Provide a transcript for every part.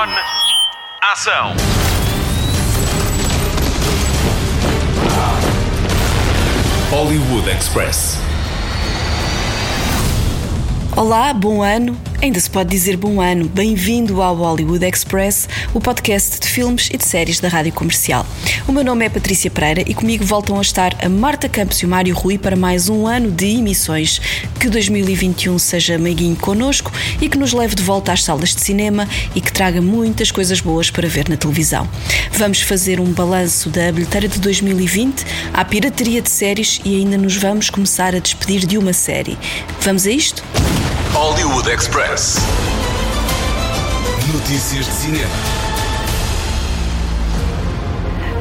On. Ação. Hollywood Express. Olá, bom ano. Ainda se pode dizer bom ano. Bem-vindo ao Hollywood Express, o podcast de filmes e de séries da Rádio Comercial. O meu nome é Patrícia Pereira e comigo voltam a estar a Marta Campos e o Mário Rui para mais um ano de emissões. Que 2021 seja meiguinho connosco e que nos leve de volta às salas de cinema e que traga muitas coisas boas para ver na televisão. Vamos fazer um balanço da bilheteira de 2020, à pirataria de séries e ainda nos vamos começar a despedir de uma série. Vamos a isto? Hollywood Express. Notícias de cinema.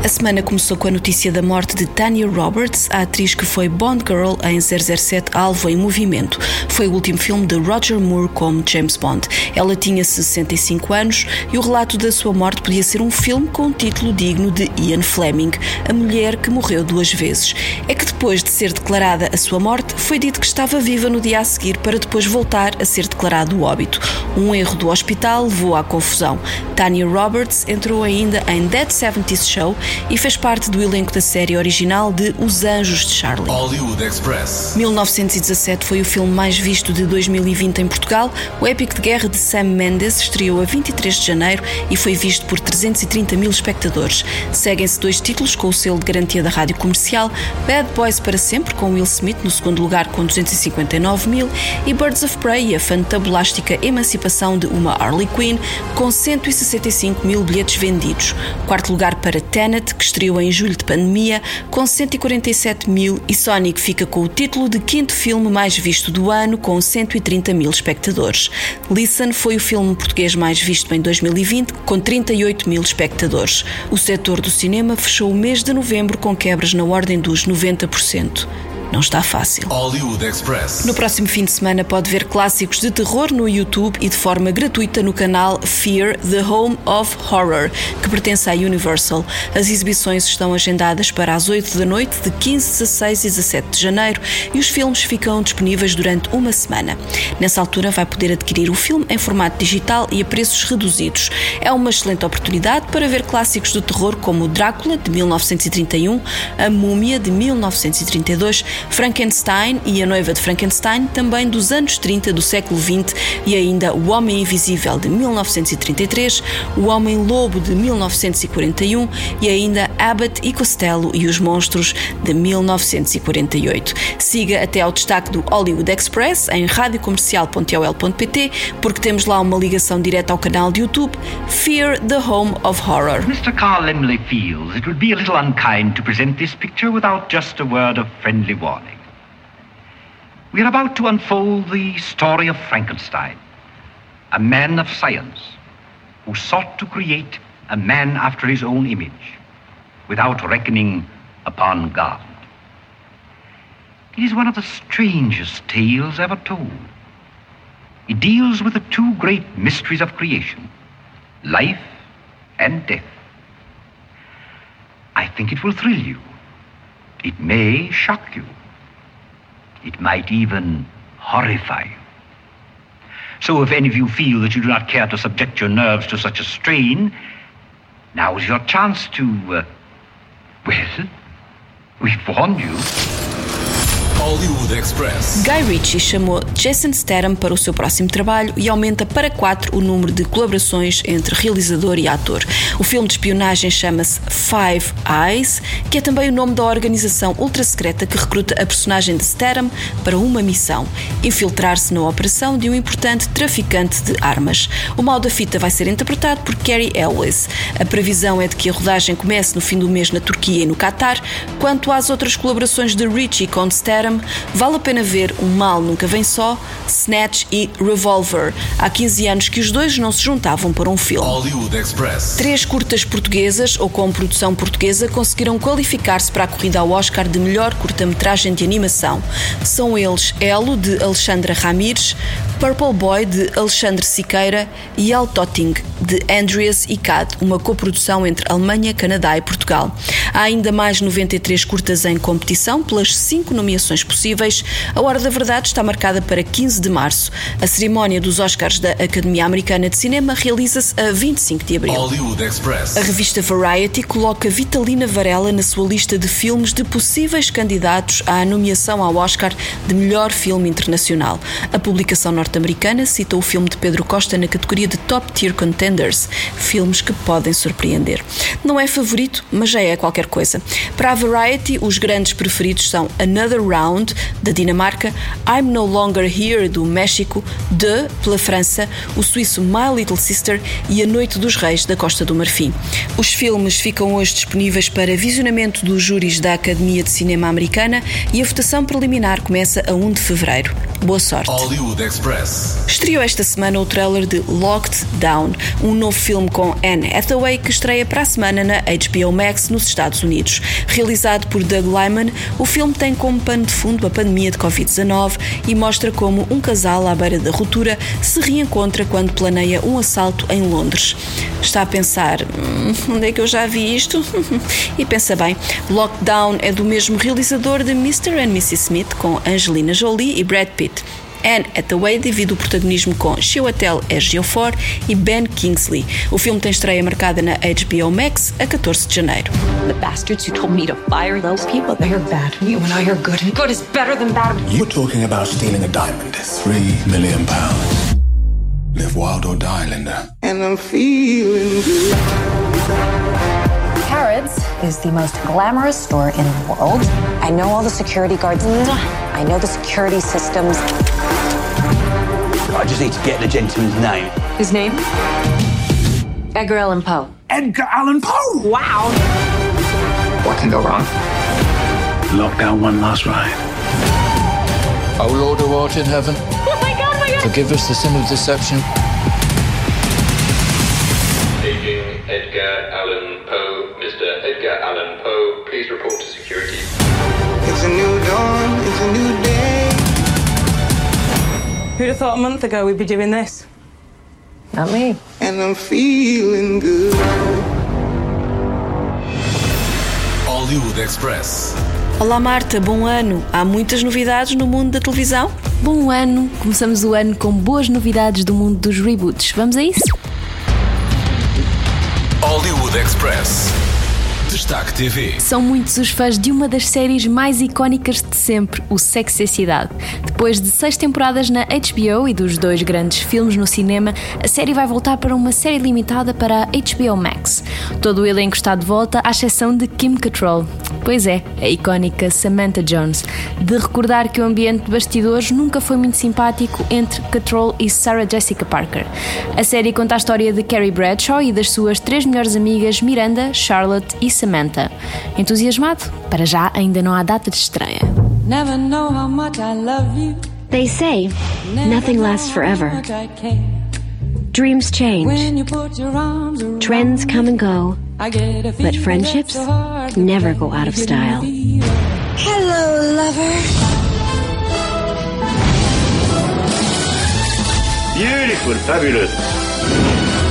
A semana começou com a notícia da morte de Tanya Roberts, a atriz que foi Bond Girl em 007 Alvo em Movimento. Foi o último filme de Roger Moore como James Bond. Ela tinha 65 anos e o relato da sua morte podia ser um filme com um título digno de Ian Fleming, a mulher que morreu duas vezes. É que depois de ser declarada a sua morte, foi dito que estava viva no dia a seguir para depois voltar a ser declarado o óbito. Um erro do hospital levou à confusão. Tanya Roberts entrou ainda em Dead 70s Show e fez parte do elenco da série original de Os Anjos de Charlie. Hollywood Express. 1917 foi o filme mais visto de 2020 em Portugal. O épico de guerra de Sam Mendes estreou a 23 de janeiro e foi visto por 330 mil espectadores. Seguem-se dois títulos com o selo de garantia da rádio comercial: Bad Boys para Sempre, com Will Smith no segundo lugar com 259 mil, e Birds of Prey, a fantabulástica emancipação de uma Harley Quinn, com 165 mil bilhetes vendidos. Quarto lugar para Tenet, que estreou em julho de pandemia, com 147 mil, e Sonic fica com o título de quinto filme mais visto do ano, com 130 mil espectadores. Listen foi o filme português mais visto em 2020, com 38 mil espectadores. O setor do cinema fechou o mês de novembro com quebras na ordem dos 90%. Não está fácil. Hollywood Express. No próximo fim de semana pode ver clássicos de terror no YouTube e de forma gratuita no canal Fear The Home of Horror, que pertence à Universal. As exibições estão agendadas para as 8 da noite de 15, 16 e 17 de janeiro e os filmes ficam disponíveis durante uma semana. Nessa altura vai poder adquirir o filme em formato digital e a preços reduzidos. É uma excelente oportunidade para ver clássicos do terror como Drácula de 1931, A Múmia de 1932 Frankenstein e A Noiva de Frankenstein, também dos anos 30 do século XX, e ainda O Homem Invisível de 1933, O Homem Lobo de 1941 e ainda Abbott e Costello e os Monstros de 1948. Siga até ao destaque do Hollywood Express em radiocomercial.ol.pt porque temos lá uma ligação direta ao canal de YouTube Fear the Home of Horror. Mr. Carl Lemley feels it would be a little unkind to present this picture without just a word of friendly warning. We are about to unfold the story of Frankenstein, a man of science who sought to create a man after his own image without reckoning upon God. It is one of the strangest tales ever told. It deals with the two great mysteries of creation life and death. I think it will thrill you. It may shock you. It might even horrify you. So, if any of you feel that you do not care to subject your nerves to such a strain, now is your chance to. Uh, well, we've warned you. Hollywood Express. Guy Ritchie chamou Jason Statham para o seu próximo trabalho e aumenta para quatro o número de colaborações entre realizador e ator. O filme de espionagem chama-se Five Eyes, que é também o nome da organização ultra-secreta que recruta a personagem de Statham para uma missão: infiltrar-se na operação de um importante traficante de armas. O mal da fita vai ser interpretado por Carrie Ellis. A previsão é de que a rodagem comece no fim do mês na Turquia e no Catar. Quanto às outras colaborações de Ritchie com Statham, vale a pena ver Um Mal Nunca Vem Só, Snatch e Revolver. Há 15 anos que os dois não se juntavam para um filme. Três curtas portuguesas ou com produção portuguesa conseguiram qualificar-se para a corrida ao Oscar de melhor curta-metragem de animação. São eles Elo, de Alexandra Ramires, Purple Boy de Alexandre Siqueira e El Totting de Andreas Icad, uma coprodução entre Alemanha, Canadá e Portugal. Há ainda mais 93 curtas em competição pelas cinco nomeações possíveis. A hora da verdade está marcada para 15 de março. A cerimónia dos Oscars da Academia Americana de Cinema realiza-se a 25 de abril. A revista Variety coloca Vitalina Varela na sua lista de filmes de possíveis candidatos à nomeação ao Oscar de melhor filme internacional. A publicação norte-americana cita o filme de Pedro Costa na categoria de Top Tier Contenders, filmes que podem surpreender. Não é favorito, mas já é qualquer coisa. Para a Variety, os grandes preferidos são Another Round, da Dinamarca, I'm No Longer Here, do México, The, pela França, o suíço My Little Sister e A Noite dos Reis, da Costa do Marfim. Os filmes ficam hoje disponíveis para visionamento dos júris da Academia de Cinema Americana e a votação preliminar começa a 1 de fevereiro. Boa sorte! Hollywood Express. Estreou esta semana o trailer de Locked Down, um novo filme com Anne Hathaway que estreia para a semana na HBO Max nos Estados Unidos. Realizado por Doug Lyman, o filme tem como pano de fundo a pandemia de Covid-19 e mostra como um casal à beira da ruptura se reencontra quando planeia um assalto em Londres. Está a pensar, "Hum, onde é que eu já vi isto? e pensa bem, Lockdown é do mesmo realizador de Mr. and Mrs. Smith com Angelina Jolie e Brad Pitt. Anne Hathaway divide o protagonismo com Chiwetel Ejiofor e Ben Kingsley. O filme tem estreia marcada na HBO Max a 14 de janeiro. The bastards who told me to fire those people, they are bad. You and I are good, and good is better than bad. You're talking about stealing a diamond. Three million pounds. Live wild or die, Linda. and I'm feeling good. Harrods is the most glamorous store in the world. I know all the security guards. I know the security systems. I just need to get the gentleman's name. His name? Edgar Allan Poe. Edgar Allan Poe! Wow. What can go wrong? Lock down one last ride. O Lord who art in heaven, Oh my god, oh my god. forgive us the sin of deception. Paging Edgar Allan Poe. Mr. Edgar Allan Poe, please report to security. It's a new dawn, it's a new day. Who'd have thought a month ago we'd be doing this? Not me. And I'm feeling good. Hollywood Express. Olá Marta, bom ano. Há muitas novidades no mundo da televisão? Bom ano! Começamos o ano com boas novidades do mundo dos reboots. Vamos a isso? Hollywood Express. Destaque TV. São muitos os fãs de uma das séries mais icónicas de sempre, o Sexo e a Cidade. Depois de seis temporadas na HBO e dos dois grandes filmes no cinema, a série vai voltar para uma série limitada para a HBO Max. Todo o elenco está de volta, à exceção de Kim Cattrall. Pois é, a icónica Samantha Jones. De recordar que o ambiente de bastidores nunca foi muito simpático entre Cattrall e Sarah Jessica Parker. A série conta a história de Carrie Bradshaw e das suas três melhores amigas Miranda, Charlotte e Samantha. Entusiasmado? Para já ainda não há data de estreia. Never know how much I love you. They say nothing lasts forever. Dreams change, trends come and go, but feeling friendships that's so hard to never break. go out of You didn't style. feel it. Hello, lover. Beautiful, fabulous.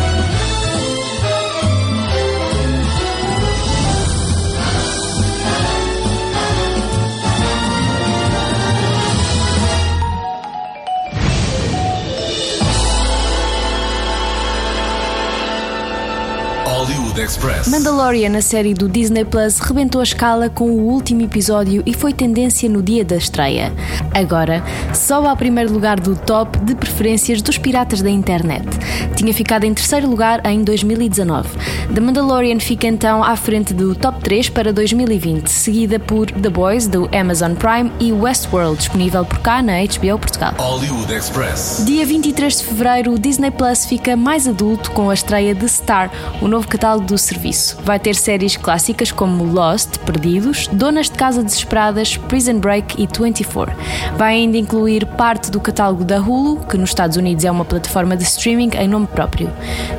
Express. Mandalorian, a série do Disney Plus, rebentou a escala com o último episódio e foi tendência no dia da estreia. Agora, sobe ao primeiro lugar do top de preferências dos piratas da internet. Tinha ficado em terceiro lugar em 2019. The Mandalorian fica então à frente do top 3 para 2020, seguida por The Boys do Amazon Prime e Westworld, disponível por cá na HBO Portugal. Hollywood Express. Dia 23 de fevereiro, o Disney Plus fica mais adulto com a estreia de Star, o novo catálogo do serviço. Vai ter séries clássicas como Lost, Perdidos, Donas de Casa Desesperadas, Prison Break e 24. Vai ainda incluir parte do catálogo da Hulu, que nos Estados Unidos é uma plataforma de streaming em nome próprio.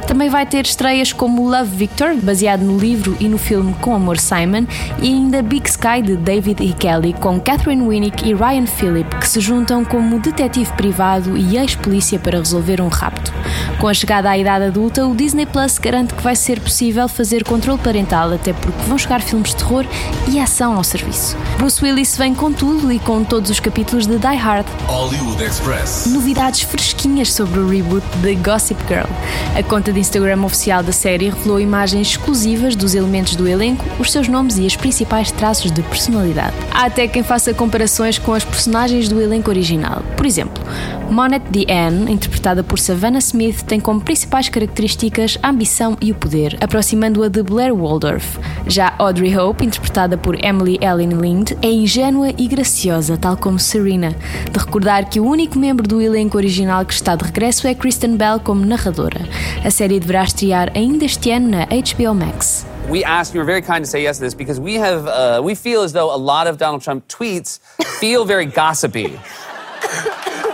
Também vai ter estreias como Love Victor, baseado no livro e no filme Com Amor Simon, e ainda Big Sky de David E. Kelly, com Catherine Winnick e Ryan Phillip, que se juntam como detetive privado e ex-polícia para resolver um rapto. Com a chegada à idade adulta, o Disney Plus garante que vai ser possível fazer controle parental, até porque vão chegar filmes de terror e ação ao serviço. Bruce Willis vem com tudo e com todos os capítulos de Die Hard. Hollywood Express. Novidades fresquinhas sobre o reboot de Gossip Girl. A conta de Instagram oficial da série revelou imagens exclusivas dos elementos do elenco, os seus nomes e os principais traços de personalidade. Há até quem faça comparações com as personagens do elenco original. Por exemplo, Monette Anne, interpretada por Savannah Smith, tem como principais características a ambição e o poder, aproximando-a de Blair Waldorf. Já Audrey Hope, interpretada por Emily Ellen Lind, é ingênua e graciosa, tal como Serena. De recordar que o único membro do elenco original que está de regresso é Kristen Bell como narradora. A série deverá estrear ainda este ano na HBO Max. we asked, you were very kind to say yes to this because we have, uh, we feel as though a lot of Donald Trump tweets feel very gossipy.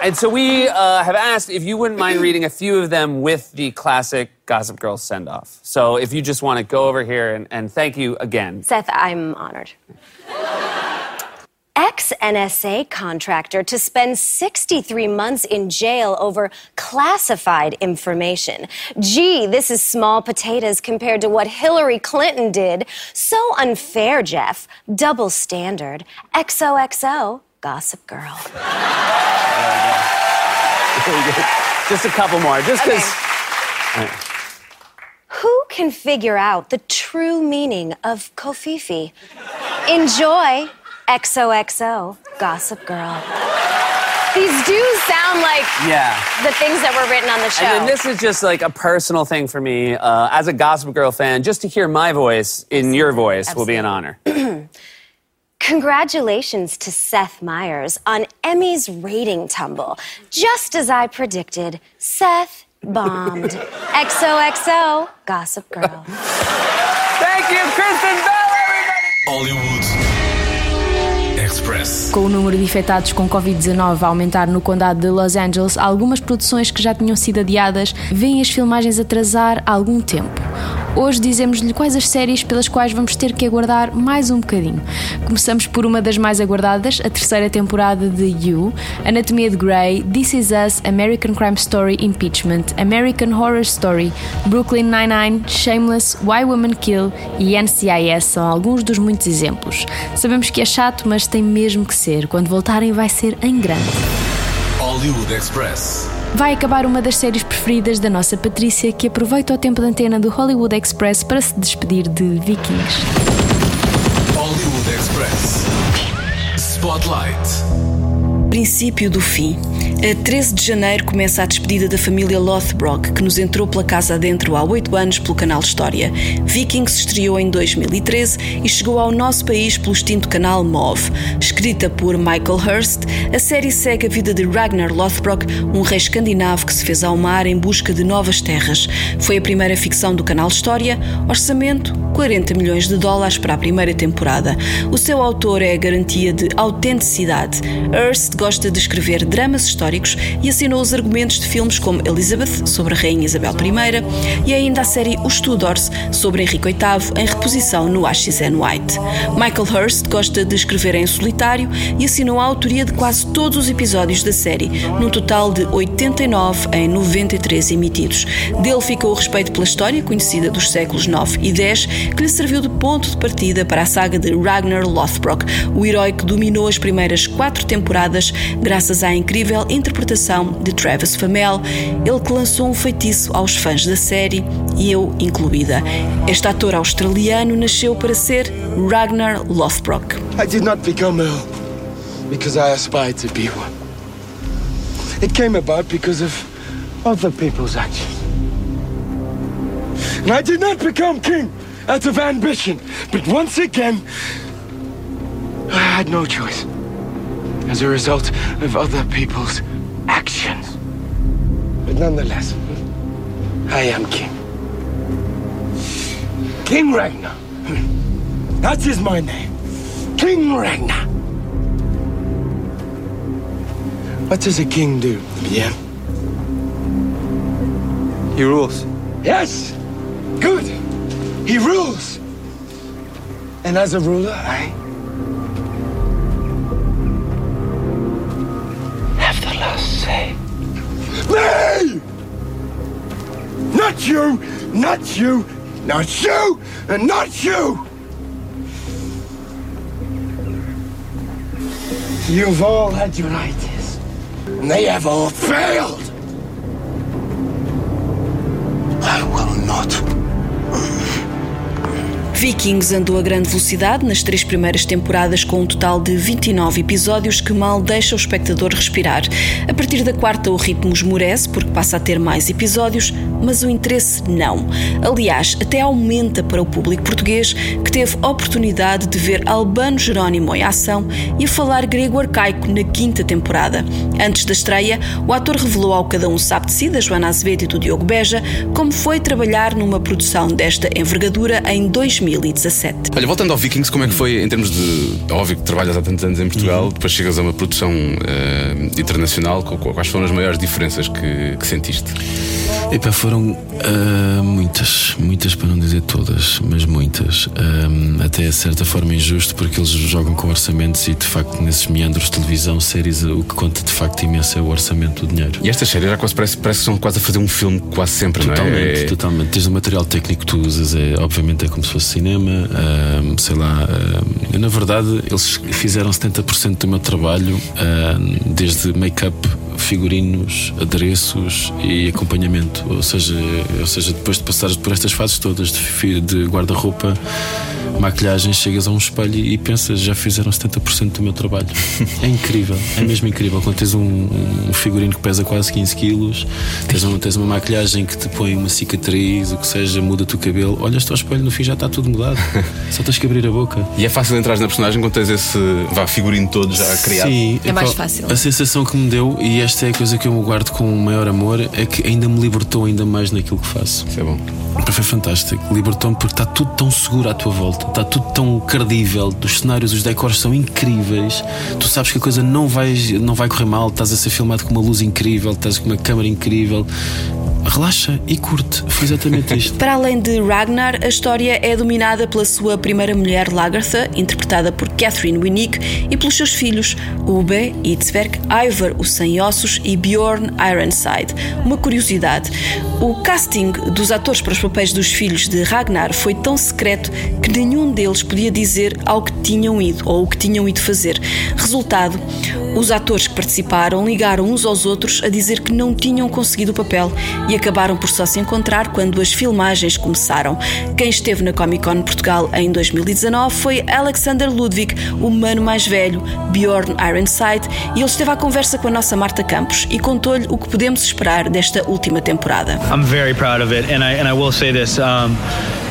and so we uh, have asked if you wouldn't mind reading a few of them with the classic Gossip Girl send off. So if you just want to go over here and, and thank you again. Seth, I'm honored. Ex NSA contractor to spend 63 months in jail over classified information. Gee, this is small potatoes compared to what Hillary Clinton did. So unfair, Jeff. Double standard. XOXO, Gossip Girl. Just a couple more, just because. Okay. Who can figure out the true meaning of Kofifi? Enjoy XOXO, Gossip Girl. These do sound like Yeah. the things that were written on the show. And this is just like a personal thing for me. Uh, as a Gossip Girl fan, just to hear my voice in your voice will be an honor. Congratulations to Seth Meyers on Emmy's rating tumble. Just as I predicted, Seth bombed. XOXO, Gossip Girl. Thank you, Kristen Bell, everybody! Hollywood Express. Com o número de infectados com Covid-19 a aumentar no condado de Los Angeles, algumas produções que já tinham sido adiadas vêm as filmagens atrasar há algum tempo. Hoje dizemos-lhe quais as séries pelas quais vamos ter que aguardar mais um bocadinho. Começamos por uma das mais aguardadas, a terceira temporada de You, Anatomia de Grey, This Is Us, American Crime Story Impeachment, American Horror Story, Brooklyn Nine-Nine, Shameless, Why Women Kill e NCIS são alguns dos muitos exemplos. Sabemos que é chato, mas tem mesmo que ser. Quando voltarem vai ser em grande. Hollywood Express. Vai acabar uma das séries preferidas da nossa Patrícia, que aproveita o tempo de antena do Hollywood Express para se despedir de Vikings. Hollywood Express. Spotlight. Princípio do fim. A 13 de janeiro começa a despedida da família Lothbrok, que nos entrou pela casa adentro há oito anos pelo canal História. Vikings estreou em 2013 e chegou ao nosso país pelo extinto canal MOV. Escrita por Michael Hurst, a série segue a vida de Ragnar Lothbrok, um rei escandinavo que se fez ao mar em busca de novas terras. Foi a primeira ficção do canal História, orçamento 40 milhões de dólares para a primeira temporada. O seu autor é a garantia de autenticidade. Hurst gosta de escrever dramas históricos e assinou os argumentos de filmes como Elizabeth, sobre a Rainha Isabel I, e ainda a série Os Tudors, sobre Henrique VIII, em reposição no AXN White. Michael Hurst gosta de escrever em solitário e assinou a autoria de quase todos os episódios da série, num total de 89 em 93 emitidos. Dele ficou o respeito pela história, conhecida dos séculos 9 e 10, que lhe serviu de ponto de partida para a saga de Ragnar Lothbrok, o herói que dominou as primeiras quatro temporadas graças à incrível interpretação de Travis Famel, ele que lançou um feitiço aos fãs da série e eu incluída. Este ator australiano nasceu para ser Ragnar Lothbrok. I did not become ill because I aspired to be one. It came about because of other people's actions. And I did not become king out of ambition, but once again, I had no choice as a result of other people's actions. But nonetheless, I am king. King Ragnar. That is my name. King Ragnar. What does a king do, Yeah. He rules. Yes. Good. He rules. And as a ruler, I Me! Not you! Not you! Not you! And not you! You've all had your ideas, and they have all failed. Vikings andou a grande velocidade nas três primeiras temporadas com um total de 29 episódios que mal deixa o espectador respirar. A partir da quarta o ritmo esmorece porque passa a ter mais episódios, mas o interesse não. Aliás, até aumenta para o público português que teve oportunidade de ver Albano Jerónimo em ação e a falar grego arcaico na quinta temporada. Antes da estreia, o ator revelou ao Cada Um Sabe de Si, da Joana Azevedo e do Diogo Beja, como foi trabalhar numa produção desta envergadura em 2017. Olha, voltando ao Vikings, como é que foi em termos de. Óbvio que trabalhas há tantos anos em Portugal, depois chegas a uma produção uh, internacional, quais foram as maiores diferenças que, que sentiste? Epá, foram uh, muitas, muitas para não dizer todas, mas muitas. Um, até a certa forma injusto, porque eles jogam com orçamentos e de facto nesses meandros de televisão, séries, o que conta de facto imenso é o orçamento do dinheiro. E estas séries já quase parece, parece que são quase a fazer um filme quase sempre, totalmente, não é? Totalmente, Desde o material técnico que tu usas, é, obviamente é como se fosse cinema, um, sei lá. Um, na verdade, eles fizeram 70% do meu trabalho, desde make-up figurinos, adereços e acompanhamento. Ou seja, ou seja, depois de passares por estas fases todas de, de guarda-roupa, maquilhagem, chegas a um espelho e pensas, já fizeram 70% do meu trabalho. É incrível, é mesmo incrível. Quando tens um, um figurino que pesa quase 15 quilos, tens, um, tens uma maquilhagem que te põe uma cicatriz, o que seja, muda-te o cabelo, olhas-te ao espelho, no fim já está tudo mudado. Só tens que abrir a boca. E é fácil entrar na personagem quando tens esse vá, figurino todo já criado? Sim, é mais fácil. A sensação que me deu, e esta é a coisa que eu guardo com o maior amor, é que ainda me libertou ainda mais naquilo que faço. Isso é bom. Foi fantástico. Libertou-me porque está tudo tão seguro à tua volta, está tudo tão credível. Os cenários, os decors são incríveis. Tu sabes que a coisa não vai, não vai correr mal. Estás a ser filmado com uma luz incrível, estás com uma câmera incrível. Relaxa e curte. Foi exatamente isto. Para além de Ragnar, a história é dominada pela sua primeira mulher, Lagertha, interpretada por Catherine Winnick, e pelos seus filhos, Ube, Itzberg, Ivar, o Sem Ossos e Bjorn Ironside. Uma curiosidade: o casting dos atores para os papéis dos filhos de Ragnar foi tão secreto que nenhum deles podia dizer ao que tinham ido ou o que tinham ido fazer. Resultado: os atores que participaram ligaram uns aos outros a dizer que não tinham conseguido o papel e acabaram por só se encontrar quando as filmagens começaram. Quem esteve na Comic Con Portugal em 2019 foi Alexander Ludwig, o humano mais velho, Bjorn Ironside, e ele esteve à conversa com a nossa Marta Campos e contou-lhe o que podemos esperar desta última temporada. I'm very proud of it, and I and I will say this: um,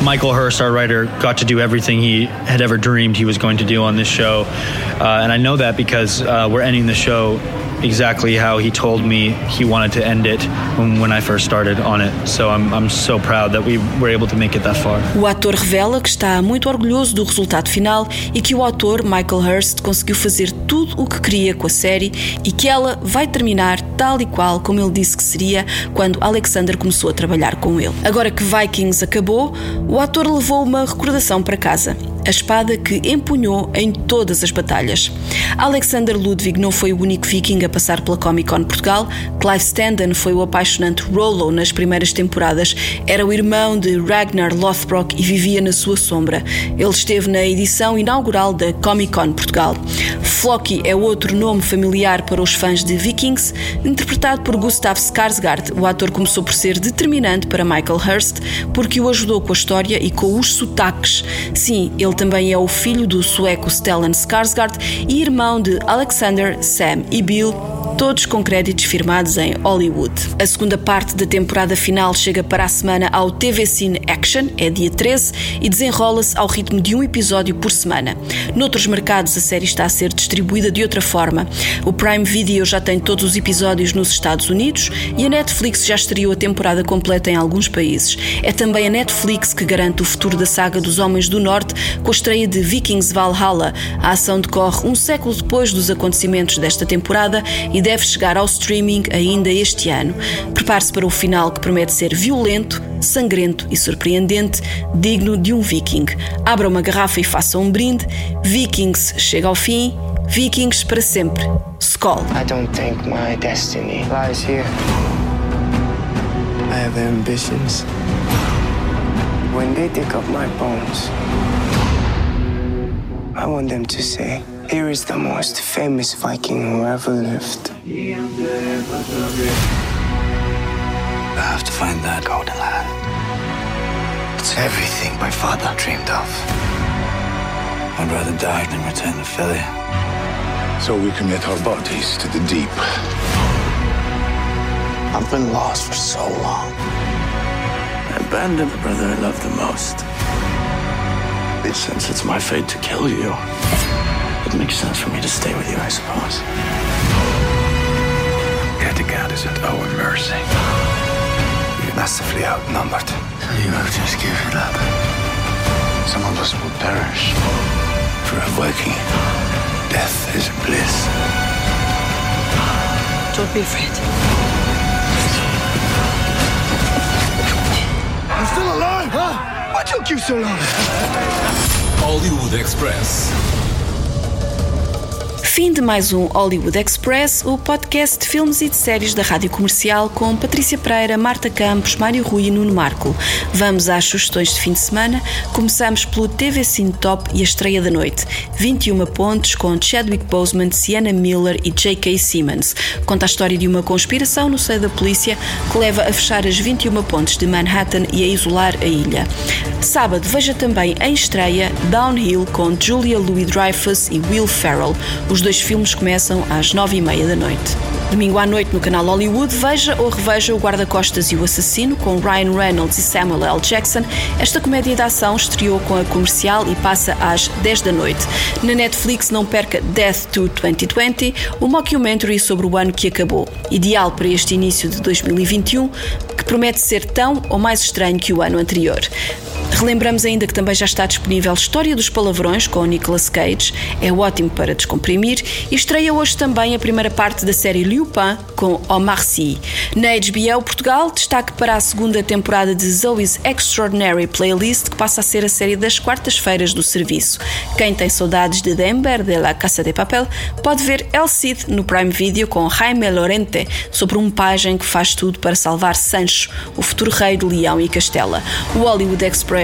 Michael Hurst, our writer, got to do everything he had ever dreamed he was going to do on this show, uh, and I know that because uh, we're ending the show exactly how he told me he wanted to end it when, I first started on it. So I'm, I'm so proud that we were able to make it that far. O ator revela que está muito orgulhoso do resultado final e que o autor Michael Hurst conseguiu fazer tudo o que queria com a série e que ela vai terminar tal e qual como ele disse que seria quando Alexander começou a trabalhar com ele. Agora que Vikings acabou, o ator levou uma recordação para casa. A espada que empunhou em todas as batalhas. Alexander Ludwig não foi o único viking a passar pela Comic Con Portugal. Clive Standen foi o apaixonante Rollo nas primeiras temporadas. Era o irmão de Ragnar Lothbrok e vivia na sua sombra. Ele esteve na edição inaugural da Comic Con Portugal. Floki é outro nome familiar para os fãs de Vikings, interpretado por Gustav Skarsgård. O ator começou por ser determinante para Michael Hurst porque o ajudou com a história e com os sotaques. Sim, ele também é o filho do sueco Stellan Skarsgård e irmão de Alexander, Sam e Bill todos com créditos firmados em Hollywood. A segunda parte da temporada final chega para a semana ao TV Cine Action, é dia 13, e desenrola-se ao ritmo de um episódio por semana. Noutros mercados, a série está a ser distribuída de outra forma. O Prime Video já tem todos os episódios nos Estados Unidos e a Netflix já estreou a temporada completa em alguns países. É também a Netflix que garante o futuro da saga dos Homens do Norte com a estreia de Vikings Valhalla. A ação decorre um século depois dos acontecimentos desta temporada e deve chegar ao streaming ainda este ano. Prepare-se para o final que promete ser violento, sangrento e surpreendente, digno de um viking. Abra uma garrafa e faça um brinde. Vikings chega ao fim. Vikings para sempre. Skol. I don't think my destiny lies here. I have ambitions. When they dig up my bones, I want them to say, here is the most famous Viking who ever lived. I have to find that golden land. It's everything my father dreamed of. I'd rather die than return the failure. So we commit our bodies to the deep. I've been lost for so long. I abandoned the brother I loved the most. Since it's my fate to kill you, it makes sense for me to stay with you, I suppose. Kattegat is at our mercy. We're massively outnumbered. You have just given up. Some of us will perish. For a Viking, death is bliss. Don't be afraid. I'm still alive, huh? What took you so long? Hollywood Express. Fim de mais um Hollywood Express, o podcast de filmes e de séries da Rádio Comercial com Patrícia Pereira, Marta Campos, Mário Rui e Nuno Marco. Vamos às sugestões de fim de semana. Começamos pelo TV Cine Top e a estreia da noite. 21 pontos com Chadwick Boseman, Sienna Miller e J.K. Simmons. Conta a história de uma conspiração no seio da polícia que leva a fechar as 21 pontes de Manhattan e a isolar a ilha. Sábado, veja também em estreia Downhill com Julia Louis-Dreyfus e Will Ferrell. Os dois filmes começam às nove e meia da noite. Domingo à noite no canal Hollywood, veja ou reveja o Guarda-Costas e o Assassino com Ryan Reynolds e Samuel L. Jackson. Esta comédia de ação estreou com a comercial e passa às 10 da noite. Na Netflix não perca Death to 2020, o mockumentary sobre o ano que acabou. Ideal para este início de 2021, que promete ser tão ou mais estranho que o ano anterior. Relembramos ainda que também já está disponível História dos Palavrões com o Nicolas Cage, é ótimo para descomprimir, e estreia hoje também a primeira parte da série Lupin com Omar Sy. Na HBO Portugal, destaque para a segunda temporada de Zoe's Extraordinary Playlist, que passa a ser a série das quartas-feiras do serviço. Quem tem saudades de Denver de La Casa de Papel pode ver El Cid no Prime Video com Jaime Lorente, sobre um pajem que faz tudo para salvar Sancho, o futuro rei de Leão e Castela. O Hollywood Express